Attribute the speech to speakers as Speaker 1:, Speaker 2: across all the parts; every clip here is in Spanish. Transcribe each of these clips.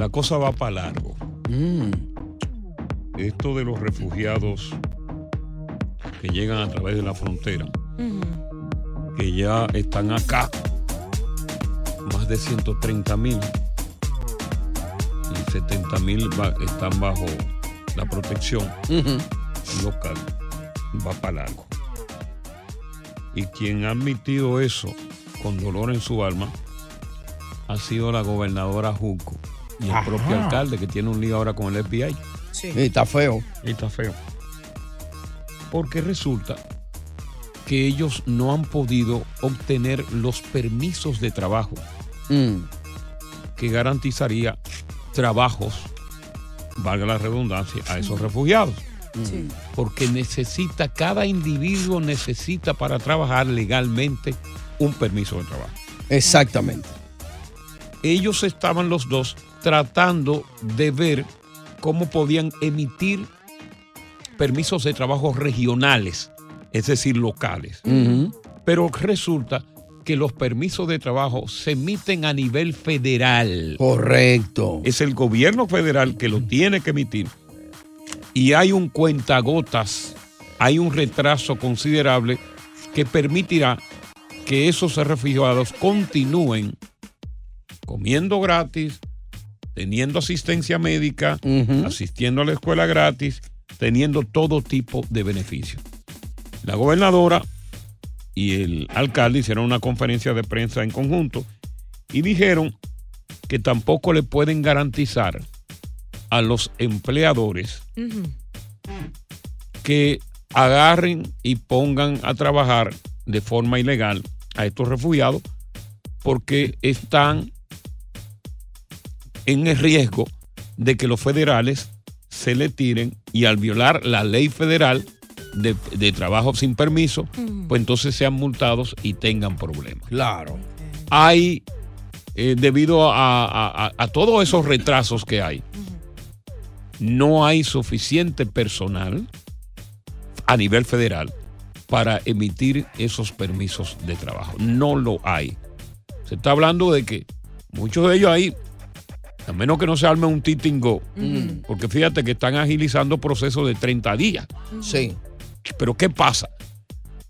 Speaker 1: la cosa va para largo. Esto de los refugiados que llegan a través de la frontera, que ya están acá, más de 130 mil, y 70 mil están bajo la protección local, va para largo. Y quien ha admitido eso con dolor en su alma ha sido la gobernadora Junco y el
Speaker 2: Ajá.
Speaker 1: propio alcalde que tiene un lío ahora con el FBI.
Speaker 2: Sí, está feo.
Speaker 1: Y está feo. Porque resulta que ellos no han podido obtener los permisos de trabajo
Speaker 2: Mm.
Speaker 1: que garantizaría trabajos, valga la redundancia, a esos refugiados. Porque necesita, cada individuo necesita para trabajar legalmente un permiso de trabajo.
Speaker 2: Exactamente.
Speaker 1: Ellos estaban los dos tratando de ver cómo podían emitir permisos de trabajo regionales, es decir, locales. Pero resulta que los permisos de trabajo se emiten a nivel federal.
Speaker 2: Correcto.
Speaker 1: Es el gobierno federal que lo tiene que emitir. Y hay un cuentagotas, hay un retraso considerable que permitirá que esos refugiados continúen comiendo gratis, teniendo asistencia médica, asistiendo a la escuela gratis, teniendo todo tipo de beneficios. La gobernadora y el alcalde hicieron una conferencia de prensa en conjunto y dijeron que tampoco le pueden garantizar a los empleadores que agarren y pongan a trabajar de forma ilegal a estos refugiados porque están en el riesgo de que los federales se le tiren y al violar la ley federal de, de trabajo sin permiso, pues entonces sean multados y tengan problemas.
Speaker 2: Claro.
Speaker 1: Hay, eh, debido a, a- a- a todos esos retrasos que hay, no hay suficiente personal a nivel federal para emitir esos permisos de trabajo. No lo hay. Se está hablando de que muchos de ellos ahí, a menos que no se arme un titingo, porque fíjate que están agilizando procesos de 30 días.
Speaker 2: Sí.
Speaker 1: Pero ¿qué pasa?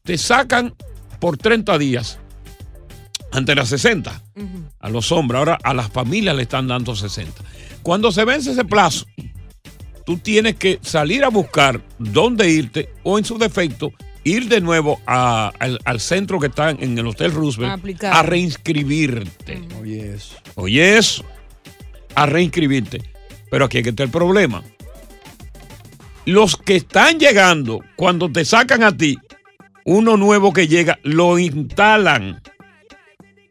Speaker 1: Te sacan por 30 días ante las 60 a los hombres. Ahora a las familias le están dando 60. Cuando se vence ese plazo, tú tienes que salir a buscar dónde irte o en su defecto ir de nuevo a- al, al centro que está en el Hotel Roosevelt
Speaker 3: a
Speaker 1: reinscribirte.
Speaker 2: Oye, eso.
Speaker 1: Oye eso, a reinscribirte. Pero aquí es que está el problema. Los que están llegando, cuando te sacan a ti, uno nuevo que llega, lo instalan.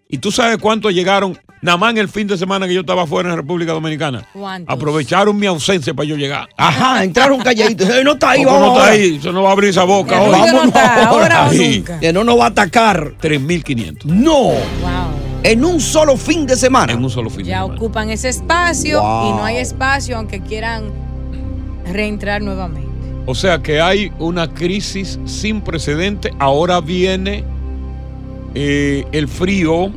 Speaker 1: Y tú sabes cuántos llegaron Nada más en el fin de semana que yo estaba fuera en República Dominicana.
Speaker 4: ¿Cuántos?
Speaker 1: Aprovecharon mi ausencia para yo llegar.
Speaker 3: Ajá, entraron calladitos. No está ahí,
Speaker 1: ¿Cómo
Speaker 3: vamos
Speaker 1: no está
Speaker 3: ahora.
Speaker 1: ahí? Eso no va a abrir esa boca hoy.
Speaker 4: ¿por qué no está? ¿Ahora o nunca?
Speaker 3: Que no nos va a atacar.
Speaker 1: 3.500
Speaker 3: No.
Speaker 4: Wow.
Speaker 3: En un solo fin de semana.
Speaker 1: en un solo fin de
Speaker 4: Ya
Speaker 1: semana.
Speaker 4: ocupan ese espacio
Speaker 3: Wow.
Speaker 4: y no hay espacio aunque quieran reentrar nuevamente.
Speaker 1: O sea que hay una crisis sin precedente. Ahora viene eh, el frío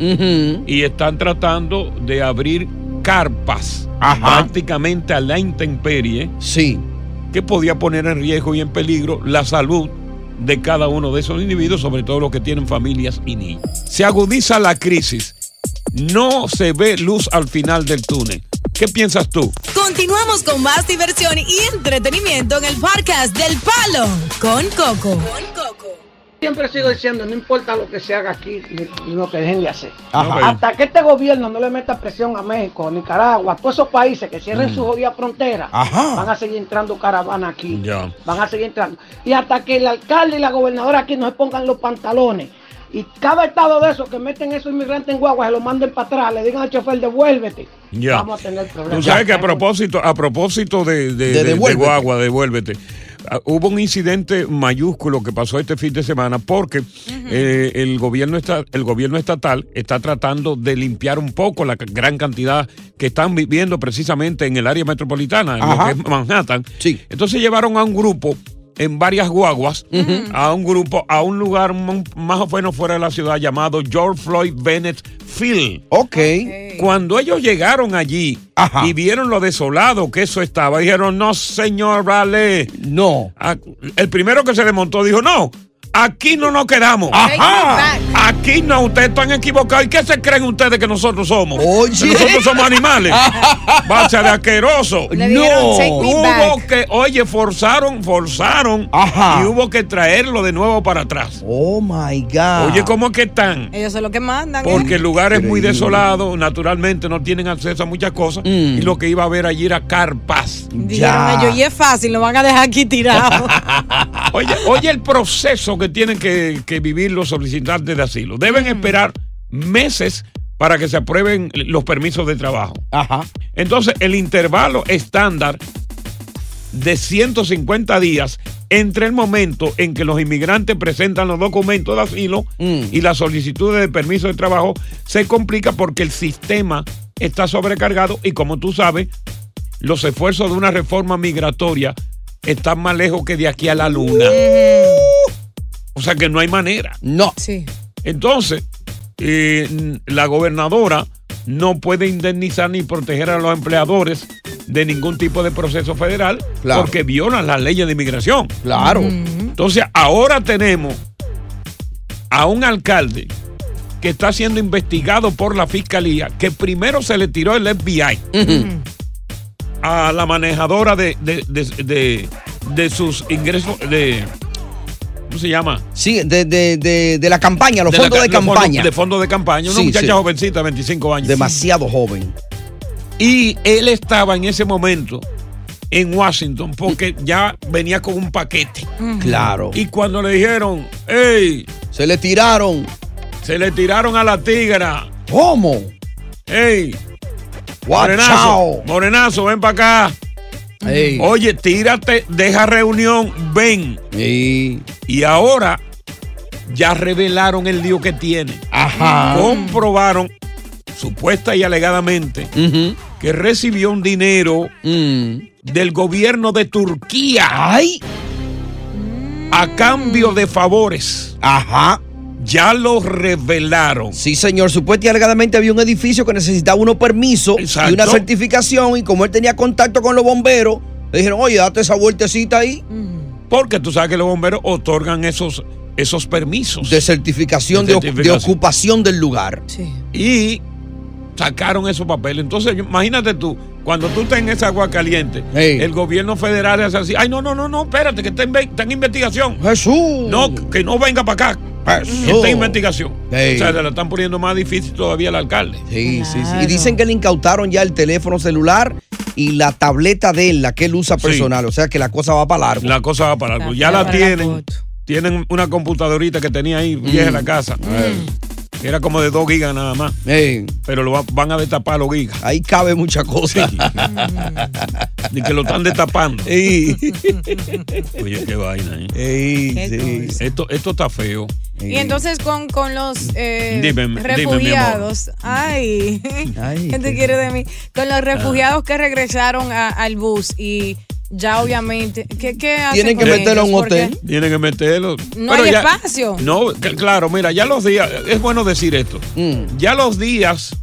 Speaker 1: y están tratando de abrir carpas
Speaker 3: Ajá.
Speaker 1: prácticamente a la intemperie
Speaker 3: Sí.
Speaker 1: que podía poner en riesgo y en peligro la salud de cada uno de esos individuos, sobre todo los que tienen familias y niños. Se agudiza la crisis. No se ve luz al final del túnel. ¿Qué piensas tú?
Speaker 4: Continuamos con más diversión y entretenimiento en el podcast del Palo con Coco.
Speaker 5: Siempre sigo diciendo, no importa lo que se haga aquí ni lo que dejen de hacer.
Speaker 3: Ajá.
Speaker 5: Hasta que este gobierno no le meta presión a México, Nicaragua, a todos esos países que cierren su jodida frontera,
Speaker 3: Ajá.
Speaker 5: van a seguir entrando caravanas aquí.
Speaker 1: Ya.
Speaker 5: Van a seguir entrando. Y hasta que el alcalde y la gobernadora aquí no se pongan los pantalones. Y cada estado de esos que meten esos inmigrantes en guagua se los manden para atrás, le digan al chofer, devuélvete.
Speaker 1: Ya.
Speaker 5: Vamos a tener problemas.
Speaker 1: Tú sabes que a propósito, a propósito de, de,
Speaker 3: De
Speaker 1: de- de
Speaker 3: devuélvete.
Speaker 1: Guagua, devuélvete. Ah, Hubo un incidente mayúsculo que pasó este fin de semana porque eh, el, gobierno está, el gobierno estatal está tratando de limpiar un poco la gran cantidad que están viviendo precisamente en el área metropolitana, en lo que es Manhattan.
Speaker 3: Sí.
Speaker 1: Entonces llevaron a un grupo en varias guaguas a un grupo, a un lugar más o menos fuera de la ciudad llamado George Floyd Bennett Field.
Speaker 3: Ok.
Speaker 1: Cuando ellos llegaron allí
Speaker 3: Ajá.
Speaker 1: y vieron lo desolado que eso estaba, dijeron, no, señor, vale.
Speaker 3: No.
Speaker 1: Ah, El primero que se le montó dijo, no, aquí no nos quedamos.
Speaker 3: Ajá.
Speaker 1: Aquí no, ustedes están equivocados. ¿Y qué se creen ustedes que nosotros somos?
Speaker 3: Oye.
Speaker 1: Que nosotros somos animales. Base de asqueroso.
Speaker 4: Le
Speaker 3: No.
Speaker 4: "Take me
Speaker 1: Hubo
Speaker 4: back".
Speaker 1: que, oye, forzaron, forzaron
Speaker 3: Ajá.
Speaker 1: y hubo que traerlo de nuevo para atrás.
Speaker 3: Oh my God.
Speaker 1: Oye, ¿cómo que están?
Speaker 4: Ellos son los que mandan. ¿eh?
Speaker 1: Porque el lugar es muy desolado, naturalmente no tienen acceso a muchas cosas
Speaker 3: Mm.
Speaker 1: y lo que iba a ver allí era carpas.
Speaker 4: Dijeron ellos, y es fácil, lo van a dejar aquí tirado.
Speaker 1: Oye, oye el proceso que tienen que, que vivir los solicitantes de asilo. Deben esperar meses para que se aprueben los permisos de trabajo.
Speaker 3: Ajá.
Speaker 1: Entonces, el intervalo estándar de 150 días entre el momento en que los inmigrantes presentan los documentos de asilo
Speaker 3: Mm.
Speaker 1: y las solicitudes de permiso de trabajo se complica porque el sistema está sobrecargado y como tú sabes, los esfuerzos de una reforma migratoria están más lejos que de aquí a la luna. O sea que no hay manera.
Speaker 3: No.
Speaker 4: sí.
Speaker 1: Entonces, eh, la gobernadora no puede indemnizar ni proteger a los empleadores de ningún tipo de proceso federal
Speaker 3: Claro.
Speaker 1: porque violan las leyes de inmigración.
Speaker 3: Claro.
Speaker 1: Entonces, ahora tenemos a un alcalde que está siendo investigado por la fiscalía, que primero se le tiró el FBI a la manejadora de, de- de- de- de sus ingresos, de, ¿cómo se llama?
Speaker 3: Sí, de, de, de, de la campaña, los
Speaker 1: la
Speaker 3: fondos de
Speaker 1: los fondos-
Speaker 3: campaña.
Speaker 1: de fondos de campaña. Una
Speaker 3: Sí,
Speaker 1: muchacha
Speaker 3: sí.
Speaker 1: jovencita, 25 años.
Speaker 3: Demasiado joven.
Speaker 1: Y él estaba en ese momento en Washington porque ya venía con un paquete.
Speaker 3: Claro.
Speaker 1: Y cuando le dijeron, hey,
Speaker 3: Se le tiraron.
Speaker 1: se le tiraron a la tigra.
Speaker 3: ¿Cómo?
Speaker 1: Hey,
Speaker 3: Watch
Speaker 1: morenazo, morenazo, ven para acá.
Speaker 3: Ey.
Speaker 1: Oye, tírate, deja reunión, ven. Y ahora ya revelaron el lío que tiene.
Speaker 3: Ajá.
Speaker 1: Comprobaron, supuesta y alegadamente, que recibió un dinero
Speaker 3: Mm.
Speaker 1: del gobierno de Turquía
Speaker 3: Ay.
Speaker 1: a cambio de favores.
Speaker 3: Ajá.
Speaker 1: Ya lo revelaron.
Speaker 3: Sí, señor. Supuestamente y alegadamente había un edificio que necesitaba unos permisos
Speaker 1: Exacto.
Speaker 3: y una certificación. Y como él tenía contacto con los bomberos, le dijeron, oye, date esa vueltecita ahí
Speaker 1: Porque tú sabes que los bomberos otorgan esos, esos permisos.
Speaker 3: de certificación de,
Speaker 1: De
Speaker 3: de
Speaker 1: certificación.
Speaker 3: ocupación del lugar.
Speaker 4: Sí.
Speaker 1: y sacaron esos papeles. Entonces, imagínate tú, cuando tú estás en esa agua caliente, el gobierno federal es así. Ay, no, no, no, no, espérate, que está en, está en investigación.
Speaker 3: Jesús.
Speaker 1: No, que no venga para acá. Está en investigación. O sea, se la están poniendo más difícil todavía al alcalde.
Speaker 3: Sí, sí, sí. Y dicen que le incautaron ya el teléfono celular y la tableta de él, la que él usa
Speaker 1: Sí.
Speaker 3: personal. O sea que la cosa va para largo.
Speaker 1: La cosa va para.
Speaker 4: Está
Speaker 1: Ya la tienen. Tienen una computadorita que tenía ahí vieja en la casa. Era como de dos gigas nada más. Pero lo va- van a destapar los gigas.
Speaker 3: Ahí cabe mucha cosa.
Speaker 1: Ni que lo están destapando.
Speaker 3: Ey.
Speaker 1: Oye, qué vaina, ¿eh?
Speaker 3: Ey,
Speaker 4: Qué
Speaker 3: sí.
Speaker 1: Esto, esto está feo.
Speaker 4: Y entonces con, con los eh,
Speaker 1: Dime, dime,
Speaker 4: refugiados, ay, ¿qué te quiere de mí? Con los refugiados que regresaron a- al bus y ya obviamente, ¿qué, qué hacen
Speaker 3: Tienen que meterlo a un?
Speaker 4: Porque
Speaker 3: hotel.
Speaker 1: Tienen que meterlo.
Speaker 4: No hay espacio.
Speaker 1: No, claro, mira, ya los días, es bueno decir esto,
Speaker 3: Mm.
Speaker 1: ya los días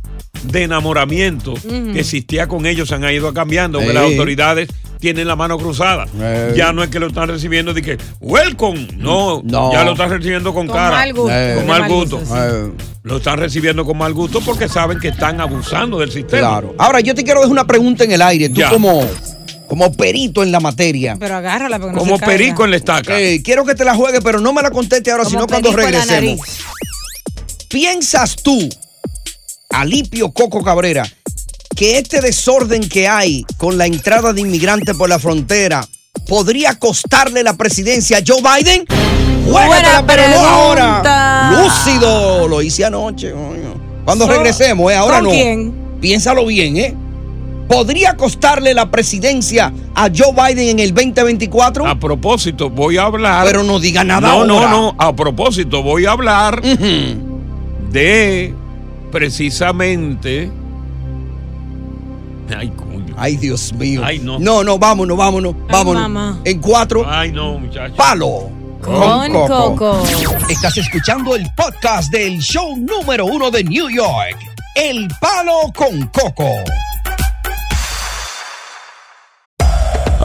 Speaker 1: de enamoramiento que existía con ellos se han ido cambiando, que
Speaker 3: Sí.
Speaker 1: las autoridades tienen la mano cruzada.
Speaker 3: Eh.
Speaker 1: Ya no es que lo están recibiendo de que, welcome, no,
Speaker 3: No.
Speaker 1: ya lo están recibiendo con,
Speaker 4: Con
Speaker 1: cara.
Speaker 4: mal gusto.
Speaker 3: Eh.
Speaker 1: Con mal gusto,
Speaker 3: Eh,
Speaker 1: Lo están recibiendo con mal gusto porque saben que están abusando del sistema.
Speaker 3: claro. Ahora, yo te quiero dejar una pregunta en el aire. Tú
Speaker 1: Ya.
Speaker 3: como, como perito en la materia.
Speaker 4: Pero agárrala porque no
Speaker 1: Como
Speaker 4: se
Speaker 1: perico en la estaca.
Speaker 3: Eh, quiero que te la juegues, pero no me la conteste ahora,
Speaker 4: Como
Speaker 3: sino cuando regresemos. ¿Piensas tú, Alipio Coco Cabrera, que este desorden que hay con la entrada de inmigrantes por la frontera podría costarle la presidencia a Joe Biden? Juégatela, pero no ahora. Lúcido, lo hice anoche. coño. Cuando
Speaker 4: So-
Speaker 3: regresemos, ¿eh? ahora
Speaker 4: ¿con
Speaker 3: no.
Speaker 4: quién?
Speaker 3: Piénsalo bien, ¿eh? ¿Podría costarle la presidencia a Joe Biden en el 2024?
Speaker 1: A propósito, voy a hablar.
Speaker 3: Pero no diga nada
Speaker 1: No, no,
Speaker 3: ahora.
Speaker 1: no. A propósito, voy a hablar de precisamente. Ay, coño.
Speaker 3: Ay, Dios mío.
Speaker 1: Ay, no.
Speaker 3: No, no, vámonos, vámonos, vámonos.
Speaker 4: mamá.
Speaker 3: En cuatro,
Speaker 1: Ay, no, muchachos.
Speaker 3: palo.
Speaker 4: Con Coco.
Speaker 3: Estás escuchando el podcast del show número uno de New York. El palo con Coco.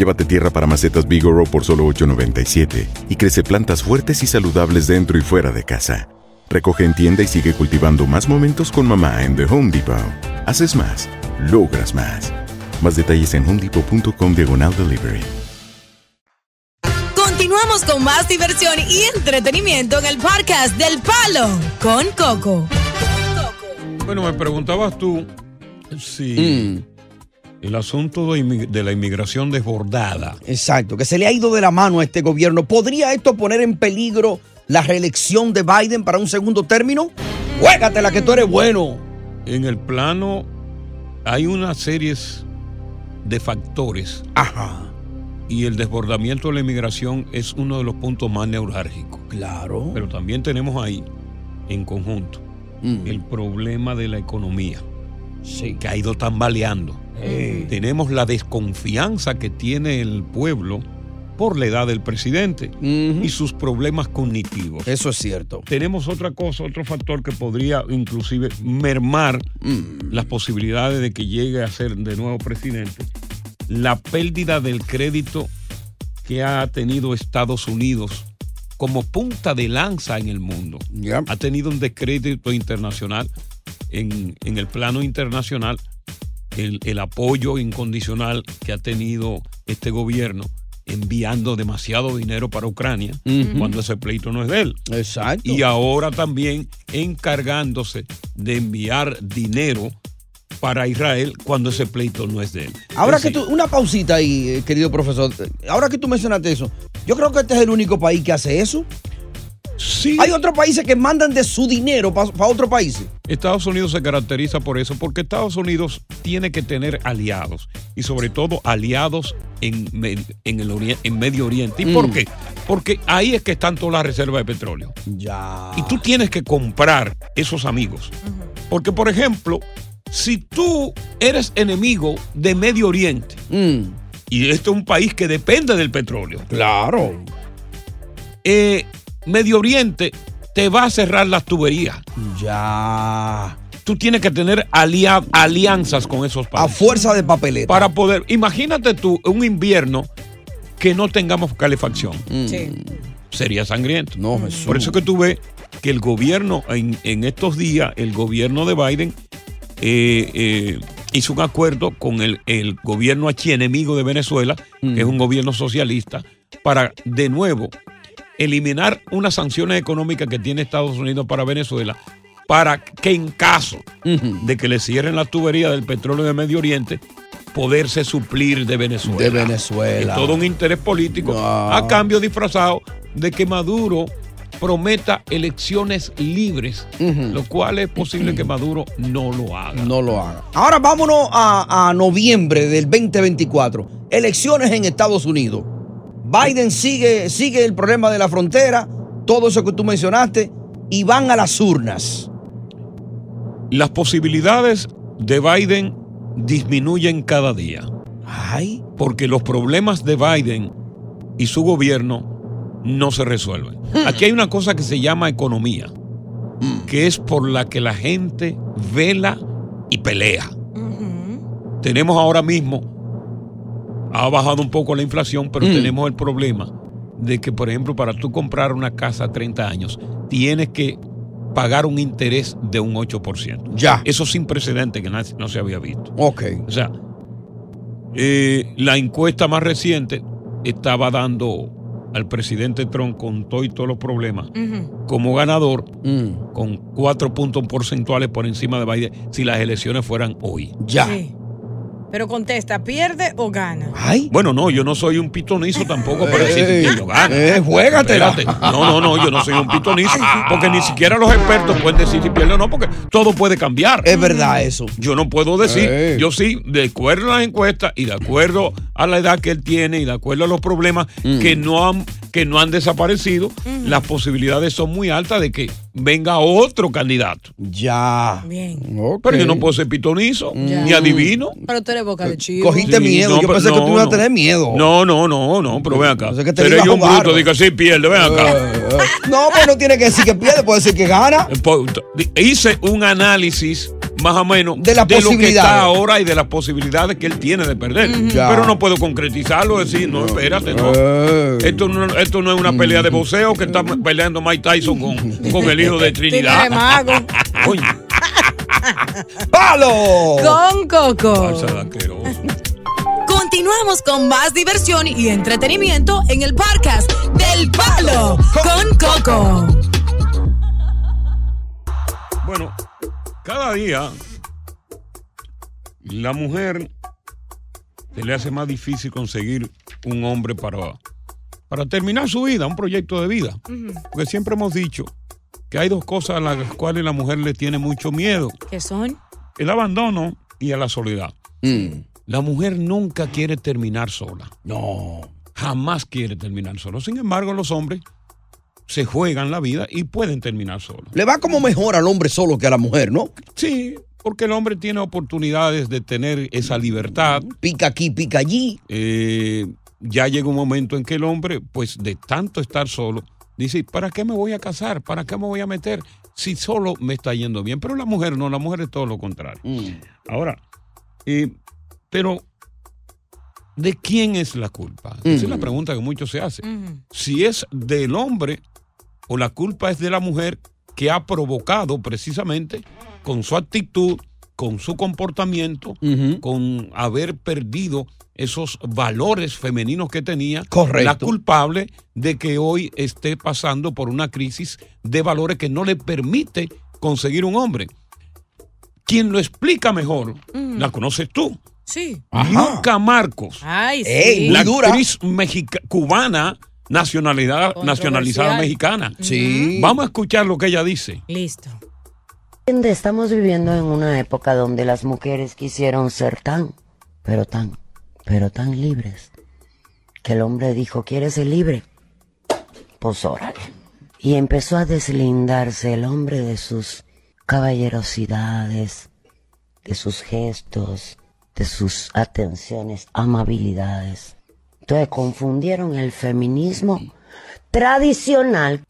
Speaker 6: Llévate tierra para macetas Bigoro por solo $8.97 y crece plantas fuertes y saludables dentro y fuera de casa. Recoge en tienda y sigue cultivando más momentos con mamá en The Home Depot. Haces más, logras más. Más detalles en homedepot.com diagonal delivery.
Speaker 4: Continuamos con más diversión y entretenimiento en el podcast del Palo con Coco.
Speaker 1: Bueno, me preguntabas tú si
Speaker 3: Mm.
Speaker 1: El asunto de, la inmigración desbordada.
Speaker 3: Exacto, que se le ha ido de la mano a este gobierno. ¿Podría esto poner en peligro la reelección de Biden para un segundo término? Juégatela que tú eres bueno.
Speaker 1: En el plano hay una serie de factores
Speaker 3: Ajá.
Speaker 1: y el desbordamiento de la inmigración es uno de los puntos más neurálgicos.
Speaker 3: Claro.
Speaker 1: Pero también tenemos ahí, en conjunto,
Speaker 3: Mm.
Speaker 1: el problema de la economía,
Speaker 3: Sí.
Speaker 1: que ha ido tambaleando.
Speaker 3: Eh.
Speaker 1: Tenemos la desconfianza que tiene el pueblo por la edad del presidente y sus problemas cognitivos.
Speaker 3: Eso es cierto.
Speaker 1: Tenemos otra cosa, otro factor que podría inclusive mermar
Speaker 3: Mm.
Speaker 1: las posibilidades de que llegue a ser de nuevo presidente. La pérdida del crédito que ha tenido Estados Unidos como punta de lanza en el mundo.
Speaker 3: Ya.
Speaker 1: Ha tenido un descrédito internacional en, en el plano internacional. El, el apoyo incondicional que ha tenido este gobierno enviando demasiado dinero para Ucrania cuando ese pleito no es de él.
Speaker 3: Exacto.
Speaker 1: Y ahora también encargándose de enviar dinero para Israel cuando ese pleito no es de él.
Speaker 3: Ahora
Speaker 1: Es
Speaker 3: que tú, una pausita ahí, eh, querido profesor. Ahora que tú mencionaste eso, yo creo que este es el único país que hace eso.
Speaker 1: Sí.
Speaker 3: Hay otros países que mandan de su dinero para otros países.
Speaker 1: Estados Unidos se caracteriza por eso, porque Estados Unidos tiene que tener aliados y sobre todo aliados en, en el ori- en Medio Oriente. ¿Y por
Speaker 3: Mm.
Speaker 1: qué? Porque ahí es que están todas las reservas de petróleo.
Speaker 3: Ya.
Speaker 1: Y tú tienes que comprar esos amigos. Porque, por ejemplo, si tú eres enemigo de Medio Oriente, y este es un país que depende del petróleo.
Speaker 3: Claro.
Speaker 1: eh, Medio Oriente te va a cerrar las tuberías.
Speaker 3: Ya.
Speaker 1: Tú tienes que tener alia- alianzas con esos
Speaker 3: A
Speaker 1: países.
Speaker 3: fuerza de papeleta.
Speaker 1: Para poder. Imagínate tú un invierno que no tengamos calefacción. Sería sangriento.
Speaker 3: No, Jesús.
Speaker 1: Por eso que tú ves que el gobierno, en, en estos días, el gobierno de Biden eh, eh, hizo un acuerdo con el, el gobierno archienemigo de Venezuela, que es un gobierno socialista, para de nuevo eliminar unas sanciones económicas que tiene Estados Unidos para Venezuela, para que en caso de que le cierren la tubería del petróleo de Medio Oriente, poderse suplir de Venezuela.
Speaker 3: De Venezuela.
Speaker 1: Es todo un interés político a cambio disfrazado de que Maduro prometa elecciones libres, lo cual es posible que Maduro no lo haga.
Speaker 3: No lo haga. Ahora vámonos a, a noviembre del 2024. Elecciones en Estados Unidos. Biden sigue, sigue el problema de la frontera, todo eso que tú mencionaste, y van a las urnas.
Speaker 1: Las posibilidades de Biden disminuyen cada día.
Speaker 3: Ay.
Speaker 1: Porque los problemas de Biden y su gobierno no se resuelven. Aquí hay una cosa que se llama economía, que es por la que la gente vela y pelea. Tenemos ahora mismo, ha bajado un poco la inflación, pero tenemos el problema de que, por ejemplo, para tú comprar una casa a 30 años, tienes que pagar un interés de un 8%.
Speaker 3: Ya.
Speaker 1: Eso sin precedente que no se había visto.
Speaker 3: Ok.
Speaker 1: O sea, eh, la encuesta más reciente estaba dando al presidente Trump con todo y todos los problemas como ganador con cuatro puntos porcentuales por encima de Biden si las elecciones fueran hoy.
Speaker 3: Ya.
Speaker 4: Sí. Pero contesta, ¿pierde o gana?
Speaker 1: Bueno, no, yo no soy un pitonizo tampoco para decir que yo gano.
Speaker 3: eh, juégatela.
Speaker 1: Espérate. No, no, no, yo no soy un pitonizo porque ni siquiera los expertos pueden decir si pierde o no porque todo puede cambiar.
Speaker 3: Es verdad eso.
Speaker 1: Yo no puedo decir,
Speaker 3: Ey.
Speaker 1: yo sí, de acuerdo a las encuestas y de acuerdo a la edad que él tiene y de acuerdo a los problemas
Speaker 3: Mm.
Speaker 1: que, no han, que no han desaparecido, las posibilidades son muy altas de que venga otro candidato.
Speaker 3: Ya.
Speaker 4: Bien.
Speaker 1: Pero yo no puedo ser pitonizo,
Speaker 4: Ya.
Speaker 1: ni adivino.
Speaker 4: Pero tú eres boca de chivo.
Speaker 3: Cogiste
Speaker 1: Sí,
Speaker 3: miedo.
Speaker 1: no,
Speaker 3: Yo
Speaker 1: pero
Speaker 3: pensé que tú
Speaker 1: no,
Speaker 3: ibas a tener miedo.
Speaker 1: No, no, no, no, pero ven acá.
Speaker 3: Pensé que te a
Speaker 1: yo un bruto, diga, sí, pierde, ven acá.
Speaker 3: Eh, No, pues no tiene que decir que pierde, puede decir que gana.
Speaker 1: Hice un análisis más o menos
Speaker 3: De
Speaker 1: lo que está ahora y de las posibilidades que él tiene de perder. Pero no puedo concretizarlo, decir, no, espérate, no.
Speaker 3: Eh.
Speaker 1: Esto no, esto no es una pelea de boxeo que está peleando Mike Tyson con, con el hijo de Trinidad.
Speaker 3: ¡Palo!
Speaker 4: Con Coco. Continuamos con más diversión y entretenimiento en el podcast del Palo con Coco.
Speaker 1: Bueno, cada día la mujer se le hace más difícil conseguir un hombre para, para terminar su vida, un proyecto de vida. Porque siempre hemos dicho que hay dos cosas a las cuales la mujer le tiene mucho miedo.
Speaker 4: ¿Qué son?
Speaker 1: El abandono y a la soledad. La mujer nunca quiere terminar sola.
Speaker 3: No.
Speaker 1: Jamás quiere terminar solo. Sin embargo, los hombres se juegan la vida y pueden terminar solos.
Speaker 3: Le va como mejor al hombre solo que a la mujer, ¿no?
Speaker 1: Sí, porque el hombre tiene oportunidades de tener esa libertad.
Speaker 3: Pica aquí, pica allí.
Speaker 1: Eh, ya llega un momento en que el hombre, pues de tanto estar solo, dice, ¿para qué me voy a casar? ¿Para qué me voy a meter? Si solo me está yendo bien. Pero la mujer no, la mujer es todo lo contrario. Ahora, eh, pero ¿de quién es la culpa? Esa es la pregunta que muchos se hacen. Si es del hombre o la culpa es de la mujer que ha provocado precisamente con su actitud, con su comportamiento, con haber perdido esos valores femeninos que tenía,
Speaker 3: Correcto.
Speaker 1: la culpable de que hoy esté pasando por una crisis de valores que no le permite conseguir un hombre. Quien lo explica mejor, la conoces tú.
Speaker 4: Sí.
Speaker 1: Nunca Marcos.
Speaker 4: Ay, sí.
Speaker 3: Ey,
Speaker 1: la actriz mexica- cubana nacionalidad, nacionalizada mexicana.
Speaker 3: Sí.
Speaker 1: Vamos a escuchar lo que ella dice.
Speaker 4: Listo.
Speaker 7: Estamos viviendo en una época donde las mujeres quisieron ser tan, pero tan, pero tan libres, que el hombre dijo, ¿quieres ser libre? pues órale. Y empezó a deslindarse el hombre de sus caballerosidades, de sus gestos, de sus atenciones, amabilidades. Entonces confundieron el feminismo tradicional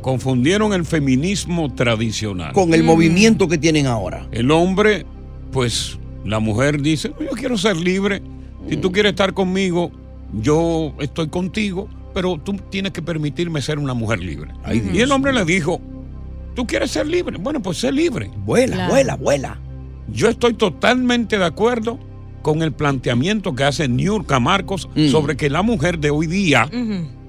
Speaker 1: Confundieron el feminismo tradicional.
Speaker 3: Con el movimiento que tienen ahora.
Speaker 1: El hombre, pues la mujer dice, yo quiero ser libre. Si tú quieres estar conmigo, yo estoy contigo, pero tú tienes que permitirme ser una mujer libre. y el hombre le dijo, ¿tú quieres ser libre? Bueno, pues sé libre.
Speaker 3: Vuela, Claro. vuela, vuela.
Speaker 1: Yo estoy totalmente de acuerdo con el planteamiento que hace Niurka Marcos sobre que la mujer de hoy día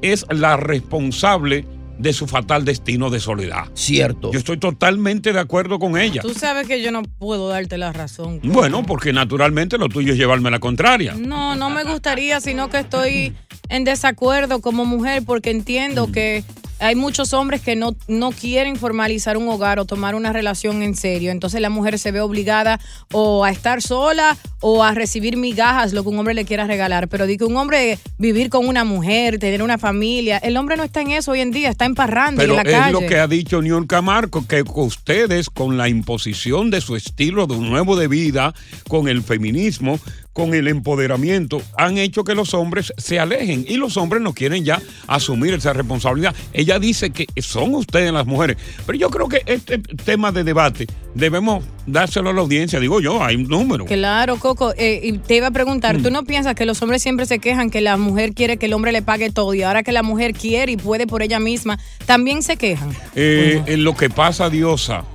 Speaker 1: es la responsable de su fatal destino de soledad.
Speaker 3: Cierto.
Speaker 1: Yo estoy totalmente de acuerdo con ella.
Speaker 8: Tú sabes que yo no puedo darte la razón.
Speaker 1: Bueno, porque naturalmente lo tuyo es llevarme la contraria.
Speaker 8: No, no me gustaría, sino que estoy en desacuerdo como mujer porque
Speaker 1: Mm.
Speaker 8: entiendo que hay muchos hombres que no, no quieren formalizar un hogar o tomar una relación en serio. Entonces la mujer se ve obligada o a estar sola o a recibir migajas, lo que un hombre le quiera regalar. Pero di que un hombre vivir con una mujer, tener una familia, el hombre no está en eso hoy en día, está en parranda
Speaker 1: Pero
Speaker 8: en la
Speaker 1: es
Speaker 8: calle.
Speaker 1: lo que ha dicho Niurka Marcos, que ustedes con la imposición de su estilo de un nuevo de vida, con el feminismo, con el empoderamiento, han hecho que los hombres se alejen y los hombres no quieren ya asumir esa responsabilidad. Ella dice que son ustedes las mujeres, pero yo creo que este tema de debate debemos dárselo a la audiencia, digo yo, hay un número.
Speaker 8: Claro, Coco. eh, y te iba a preguntar, ¿tú no piensas que los hombres siempre se quejan que la mujer quiere que el hombre le pague todo y ahora que la mujer quiere y puede por ella misma, también se quejan?
Speaker 1: Eh, en lo que pasa, Diosa,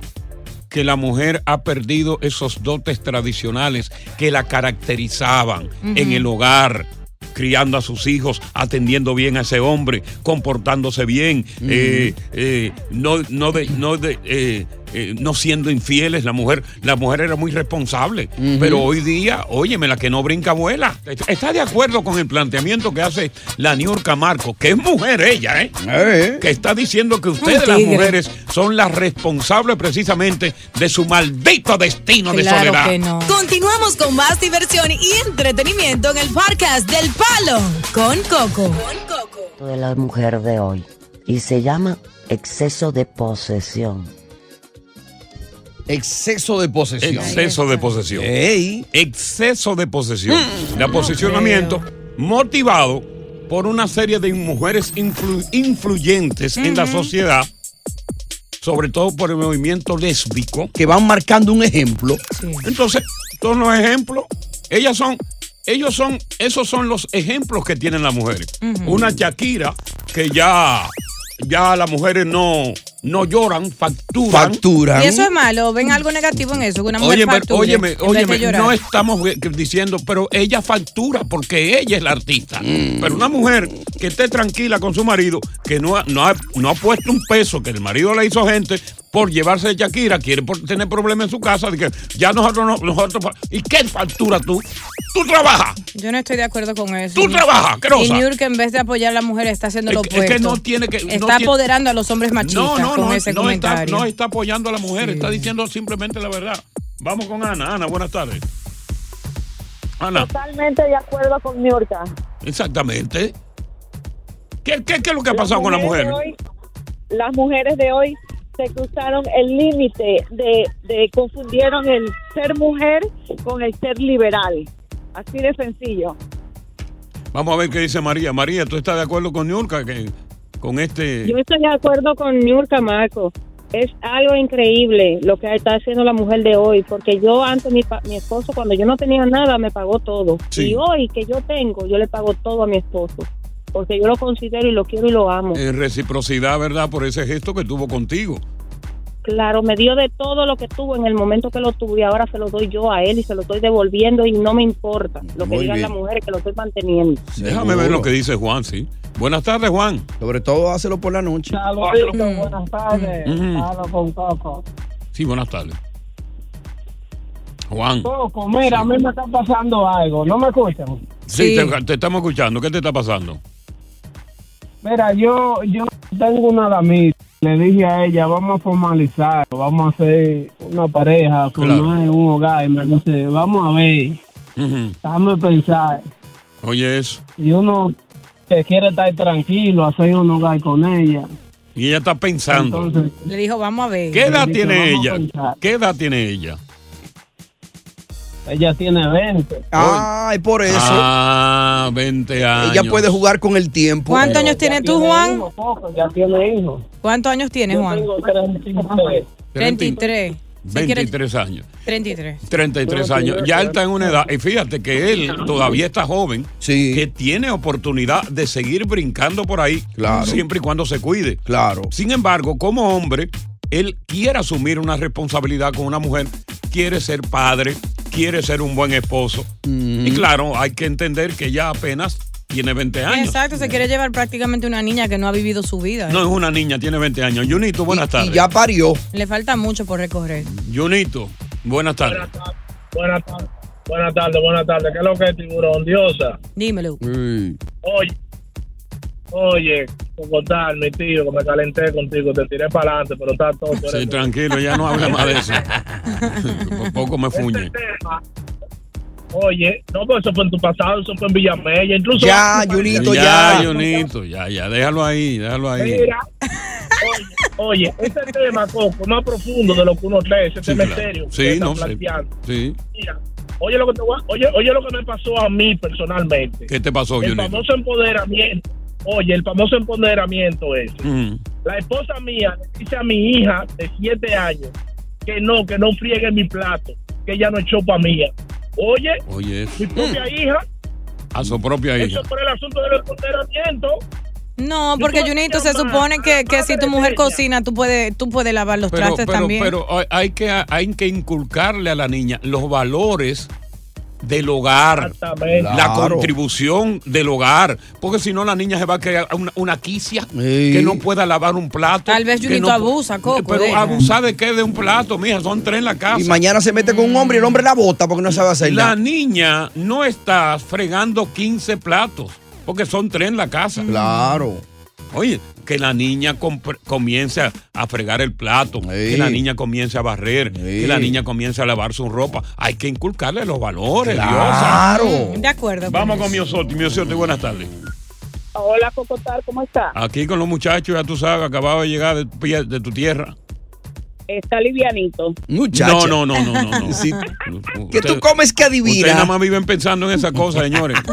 Speaker 1: que la mujer ha perdido esos dotes tradicionales que la caracterizaban en el hogar criando a sus hijos, atendiendo bien a ese hombre, comportándose bien, eh, eh, no, no, de, no, de, eh, eh, no siendo infieles. La mujer, la mujer era muy responsable. Pero hoy día, óyeme, la que no brinca abuela. ¿Está de acuerdo con el planteamiento que hace la Niurka Marco, que es mujer ella, ¿eh? Que está diciendo que ustedes, las mujeres, son las responsables precisamente de su maldito destino de
Speaker 8: Claro
Speaker 1: soledad.
Speaker 8: que no.
Speaker 4: Continuamos con más diversión y entretenimiento en el podcast del Palo con Coco.
Speaker 7: de la mujer de hoy y se llama exceso de posesión.
Speaker 3: Exceso de posesión.
Speaker 1: Exceso de posesión. Exceso de posesión.
Speaker 3: Mm.
Speaker 1: de posicionamiento motivado por una serie de mujeres influ- influyentes en la sociedad, sobre todo por el movimiento lésbico.
Speaker 3: Que van marcando un ejemplo.
Speaker 1: Entonces, todos los ejemplos, ellas son, ellos son, esos son los ejemplos que tienen las mujeres. Una Shakira que ya, ya las mujeres no, no lloran, facturan.
Speaker 3: Facturan.
Speaker 8: Y eso es malo, ven algo negativo en eso, que una mujer
Speaker 1: Óyeme,
Speaker 8: facture
Speaker 1: óyeme, no estamos diciendo, pero ella factura porque ella es la artista. Pero una mujer que esté tranquila con su marido, que no ha, no, ha, no ha puesto un peso, que el marido le hizo gente por llevarse de Shakira, quiere por tener problemas en su casa, de que ya nosotros, no- nosotros, ¿y qué factura tú? Tú trabajas.
Speaker 8: Yo no estoy de acuerdo con eso.
Speaker 1: Tú trabajas, asquerosa.
Speaker 8: Y New York en vez de apoyar a la mujer está haciendo lo
Speaker 1: Es que- es
Speaker 8: opuesto.
Speaker 1: que no tiene que- no
Speaker 8: Está
Speaker 1: tiene-
Speaker 8: apoderando a los hombres machistas
Speaker 1: No, no,
Speaker 8: con
Speaker 1: no,
Speaker 8: ese
Speaker 1: no está,
Speaker 8: comentario.
Speaker 1: no está apoyando a la mujer, está diciendo simplemente la verdad. Vamos con Ana. Ana, buenas tardes. Ana.
Speaker 9: Totalmente de acuerdo con Niurka.
Speaker 1: Exactamente. ¿Qué, qué, qué es lo que ha pasado con la mujer?
Speaker 9: hoy- las mujeres de hoy se cruzaron el límite de, de confundieron el ser mujer con el ser liberal. Así de sencillo.
Speaker 1: Vamos a ver qué dice María. María, ¿tú estás de acuerdo con Niurka que con este
Speaker 9: Yo estoy de acuerdo con Niurka Marco. Es algo increíble lo que está haciendo la mujer de hoy, porque yo antes mi, mi esposo cuando yo no tenía nada me pagó todo.
Speaker 1: Sí.
Speaker 9: Y hoy que yo tengo, yo le pago todo a mi esposo, porque yo lo considero y lo quiero y lo amo.
Speaker 1: eh, reciprocidad, verdad, por ese gesto que tuvo contigo?
Speaker 9: Claro, me dio de todo lo que tuvo en el momento que lo tuve y ahora se lo doy yo a él y se lo estoy devolviendo y no me importa lo que digan las mujeres que lo estoy manteniendo.
Speaker 1: Déjame ver lo que dice Juan, sí. Buenas tardes, Juan.
Speaker 3: Sobre todo, hácelo por la noche.
Speaker 10: Saluditos, buenas tardes.
Speaker 1: Ujú.
Speaker 10: Hablo con Coco.
Speaker 1: Sí, buenas tardes. Juan.
Speaker 10: Coco, mira, a mí me está pasando algo. ¿No me escuchan?
Speaker 1: Sí, Te, te estamos escuchando. ¿Qué te está pasando?
Speaker 10: Mira, yo, yo tengo una damita. Le dije a ella, vamos a formalizar, vamos a hacer una pareja, formar un hogar. Y me dice, vamos a ver, déjame pensar.
Speaker 1: Oye, eso.
Speaker 10: Y uno que quiere estar tranquilo, hacer un hogar con ella.
Speaker 1: Y ella está pensando.
Speaker 10: Entonces,
Speaker 8: Le dijo, vamos a ver.
Speaker 1: ¿Qué edad
Speaker 10: dice,
Speaker 1: tiene ella? ¿Qué edad tiene ella?
Speaker 10: Ella tiene 20.
Speaker 3: Ay, por eso.
Speaker 1: Ah, 20 años.
Speaker 3: Ella puede jugar con el tiempo.
Speaker 8: ¿Cuántos años tienes tú, Juan?
Speaker 10: hijo, poco, ya tiene hijos.
Speaker 8: ¿Cuántos años tienes,
Speaker 10: Yo
Speaker 8: Juan?
Speaker 10: tengo 33.
Speaker 8: 33. Si quieres-
Speaker 1: 23 años.
Speaker 8: 33.
Speaker 1: 33 años. Ya él está en una edad. Y fíjate que él todavía está joven.
Speaker 3: Sí.
Speaker 1: Que tiene oportunidad de seguir brincando por ahí.
Speaker 3: Claro.
Speaker 1: Siempre y cuando se cuide.
Speaker 3: Claro.
Speaker 1: Sin embargo, como hombre, él quiere asumir una responsabilidad con una mujer. Quiere ser padre. Quiere ser un buen esposo. Y claro, hay que entender que ya apenas tiene 20 años.
Speaker 8: Exacto, se quiere llevar prácticamente una niña que no ha vivido su vida. ¿eh?
Speaker 1: No es una niña, tiene 20 años. Junito, buenas tardes.
Speaker 3: Y ya parió.
Speaker 8: Le falta mucho por recorrer.
Speaker 1: Junito, buenas tardes.
Speaker 10: Buenas tardes. Buenas tardes, buenas tardes. ¿Qué es lo que es tiburón? Diosa.
Speaker 8: Dímelo.
Speaker 10: Oye, oye, como tal, mi tío, que me calenté contigo, te tiré para adelante, pero está todo.
Speaker 1: Sí, tranquilo, ya no hable más de eso. Por poco me fuñe.
Speaker 10: Este tema, Oye, no, pues eso fue en tu pasado, eso fue en Villamella, incluso.
Speaker 3: Ya, Junito,
Speaker 1: ya.
Speaker 3: ya.
Speaker 1: Junito, ya, ya, déjalo ahí, déjalo ahí.
Speaker 10: Mira, oye, oye, este tema, Coco, más profundo de lo que uno cree, ese
Speaker 1: Sí,
Speaker 10: cementerio.
Speaker 1: claro.
Speaker 10: que
Speaker 1: Sí, no sé.
Speaker 10: planteando.
Speaker 1: Sí.
Speaker 10: Mira, oye lo que te voy a- oye, oye lo que me pasó a mí personalmente.
Speaker 1: ¿Qué te pasó,
Speaker 10: El
Speaker 1: Junito?
Speaker 10: famoso empoderamiento. Oye, el famoso empoderamiento ese.
Speaker 1: Mm.
Speaker 10: La esposa mía le dice a mi hija de siete años que no, que no friegue mi plato, que ella no es chopa mía. Oye,
Speaker 1: Oye,
Speaker 10: mi propia hija,
Speaker 1: a su propia hija.
Speaker 10: eso por el asunto del empoderamiento.
Speaker 8: No, porque Junito se supone que, que si tu mujer cocina, tú puedes, tú puedes lavar los
Speaker 1: Pero,
Speaker 8: trastes
Speaker 1: pero,
Speaker 8: también.
Speaker 1: pero hay que, hay que inculcarle a la niña los valores del hogar,
Speaker 10: Exactamente.
Speaker 1: la
Speaker 3: Claro.
Speaker 1: contribución del hogar, porque si no la niña se va a crear una, una quicia que no pueda lavar un plato.
Speaker 8: Tal vez
Speaker 1: que
Speaker 8: Junito
Speaker 1: no
Speaker 8: abusa, Coco,
Speaker 1: Pero
Speaker 8: deja.
Speaker 1: abusar de qué de un plato, mija, son tres en la casa.
Speaker 3: Y mañana se mete con un hombre y el hombre la bota porque no sabe hacer
Speaker 1: La
Speaker 3: nada.
Speaker 1: niña no está fregando 15 platos, porque son tres en la casa.
Speaker 3: Claro.
Speaker 1: Oye, que la niña comience a, fregar el plato, que la niña comience a barrer, que la niña comience a lavar su ropa. Hay que inculcarle los valores,
Speaker 3: Claro.
Speaker 1: Diosa.
Speaker 8: De acuerdo.
Speaker 1: Vamos con Miosotti. Miosotti, buenas tardes.
Speaker 9: Hola, Cocotar, ¿cómo está?
Speaker 1: Aquí con los muchachos, ya tú sabes, acabado de llegar de tu, pie- de tu tierra.
Speaker 9: Está livianito.
Speaker 3: Muchacha.
Speaker 1: No, no, no, no, no. no.
Speaker 3: Sí.
Speaker 1: Usted-
Speaker 3: tú comes que
Speaker 1: Ustedes nada
Speaker 3: adivina.
Speaker 1: más viven pensando en esas cosas, señores.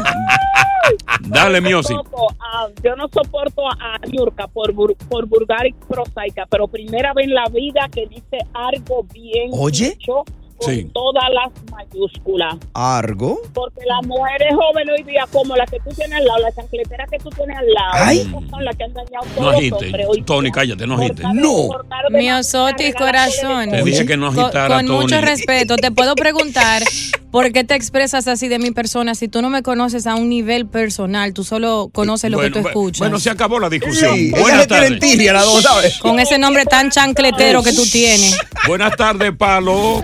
Speaker 1: Dale, Miosi.
Speaker 9: Coco, ah, yo no soporto a a Yurka por, bur- por vulgar y prosaica, pero primera vez en la vida que dice algo bien
Speaker 3: Oye.
Speaker 9: dicho con
Speaker 3: Sí.
Speaker 9: todas las mayúsculas.
Speaker 3: Argo.
Speaker 9: Porque las mujeres jóvenes hoy día, como las que tú tienes al lado, las chancleteras que tú tienes al lado,
Speaker 1: Ay.
Speaker 9: son las que han dañado
Speaker 1: No
Speaker 9: todos los
Speaker 1: agite.
Speaker 9: hombres hoy
Speaker 1: Tony, cállate, no agite.
Speaker 8: Miosotis, corazón.
Speaker 1: Te dije que no
Speaker 8: Con-
Speaker 1: agitara,
Speaker 8: Con, mucho
Speaker 1: Tony.
Speaker 8: respeto, te puedo preguntar por qué te expresas así de mi persona si tú no me conoces a un nivel personal, tú solo conoces lo
Speaker 1: Bueno,
Speaker 8: que tú escuchas.
Speaker 1: Bueno, se acabó la discusión.
Speaker 3: Sí,
Speaker 1: Buenas tardes.
Speaker 3: tirria la dos, ¿sabes?
Speaker 8: Con ese nombre tan chancletero que tú tienes.
Speaker 1: Buenas tardes, Palo.